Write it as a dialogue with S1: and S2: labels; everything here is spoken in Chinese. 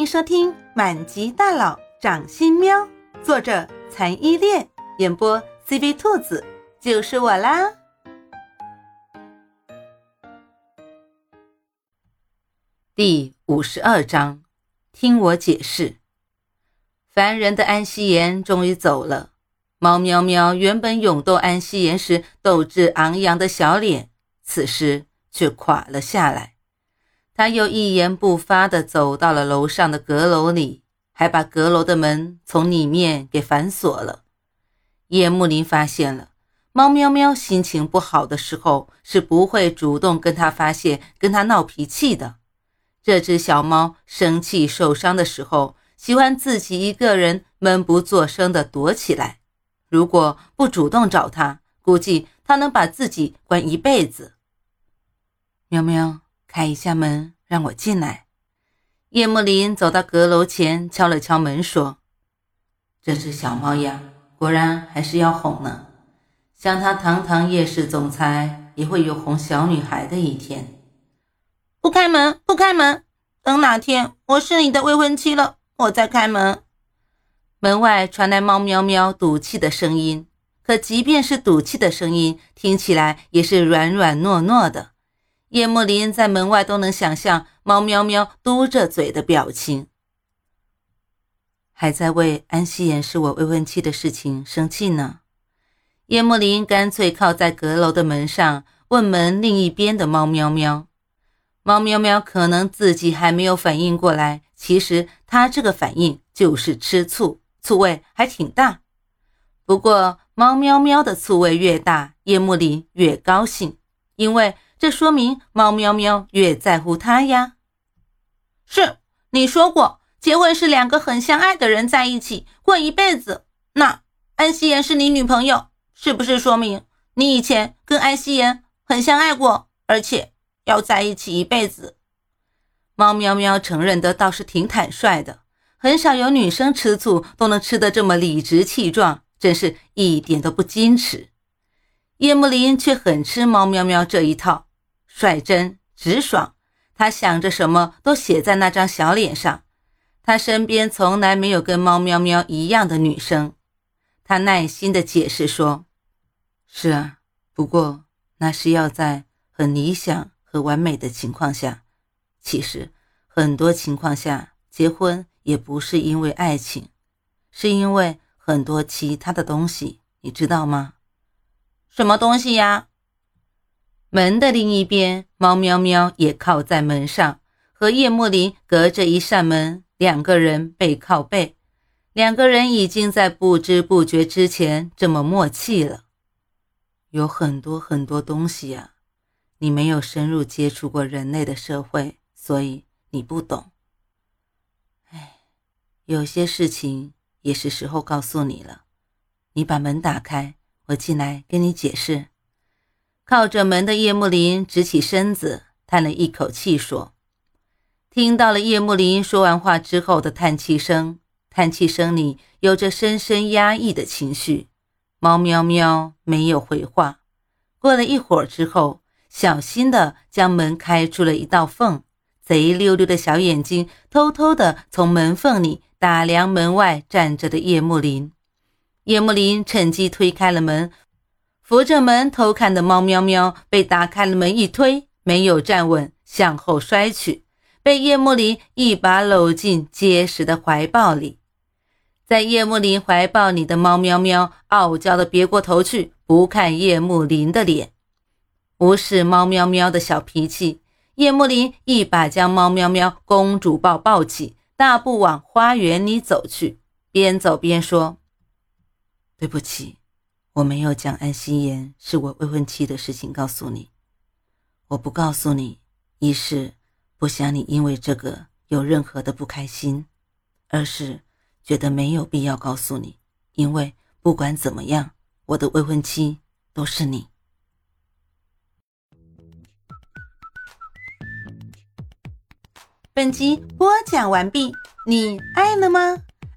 S1: 迎收听《满级大佬掌心喵》，作者残依恋，演播 CV 兔子，就是我啦。第五十二章，听我解释。烦人的安夕颜终于走了。猫喵喵原本勇斗安夕颜时斗志昂扬的小脸，此时却垮了下来。他又一言不发地走到了楼上的阁楼里，还把阁楼的门从里面给反锁了。叶慕林发现了，猫喵喵心情不好的时候是不会主动跟他发泄、跟他闹脾气的。这只小猫生气受伤的时候，喜欢自己一个人闷不作声地躲起来。如果不主动找他，估计他能把自己关一辈子。喵喵。开一下门，让我进来。叶慕林走到阁楼前，敲了敲门，说：“这只小猫呀，果然还是要哄呢。像他堂堂叶氏总裁，也会有哄小女孩的一天。”
S2: 不开门，不开门！等哪天我是你的未婚妻了，我再开门。
S1: 门外传来猫喵喵赌气的声音，可即便是赌气的声音，听起来也是软软糯糯的。叶慕林在门外都能想象猫喵喵嘟着嘴的表情，还在为安夕颜是我未婚妻的事情生气呢。叶慕林干脆靠在阁楼的门上，问门另一边的猫喵喵。猫喵喵可能自己还没有反应过来，其实它这个反应就是吃醋，醋味还挺大。不过猫喵喵的醋味越大，叶慕林越高兴，因为。这说明猫喵喵越在乎他呀。
S2: 是你说过，结婚是两个很相爱的人在一起过一辈子。那安夕颜是你女朋友，是不是说明你以前跟安夕颜很相爱过，而且要在一起一辈子？
S1: 猫喵喵承认的倒是挺坦率的，很少有女生吃醋都能吃得这么理直气壮，真是一点都不矜持。叶慕林却很吃猫喵喵这一套。率真直爽，他想着什么都写在那张小脸上。他身边从来没有跟猫喵喵一样的女生。他耐心的解释说：“是啊，不过那是要在很理想和完美的情况下。其实很多情况下，结婚也不是因为爱情，是因为很多其他的东西，你知道吗？
S2: 什么东西呀？”
S1: 门的另一边，猫喵喵也靠在门上，和叶慕林隔着一扇门，两个人背靠背。两个人已经在不知不觉之前这么默契了。有很多很多东西呀，你没有深入接触过人类的社会，所以你不懂。哎，有些事情也是时候告诉你了。你把门打开，我进来跟你解释。靠着门的叶幕林直起身子，叹了一口气，说：“听到了叶幕林说完话之后的叹气声，叹气声里有着深深压抑的情绪。”猫喵喵没有回话。过了一会儿之后，小心的将门开出了一道缝，贼溜溜的小眼睛偷偷的从门缝里打量门外站着的叶幕林。叶幕林趁机推开了门。扶着门偷看的猫喵喵被打开了门一推，没有站稳，向后摔去，被叶幕林一把搂进结实的怀抱里。在叶幕林怀抱里的猫喵喵傲娇的别过头去，不看叶幕林的脸，无视猫喵喵的小脾气。叶幕林一把将猫喵喵公主抱抱起，大步往花园里走去，边走边说：“对不起。”我没有将安心妍是我未婚妻的事情告诉你，我不告诉你，一是不想你因为这个有任何的不开心，二是觉得没有必要告诉你，因为不管怎么样，我的未婚妻都是你。
S2: 本集播讲完毕，你爱了吗？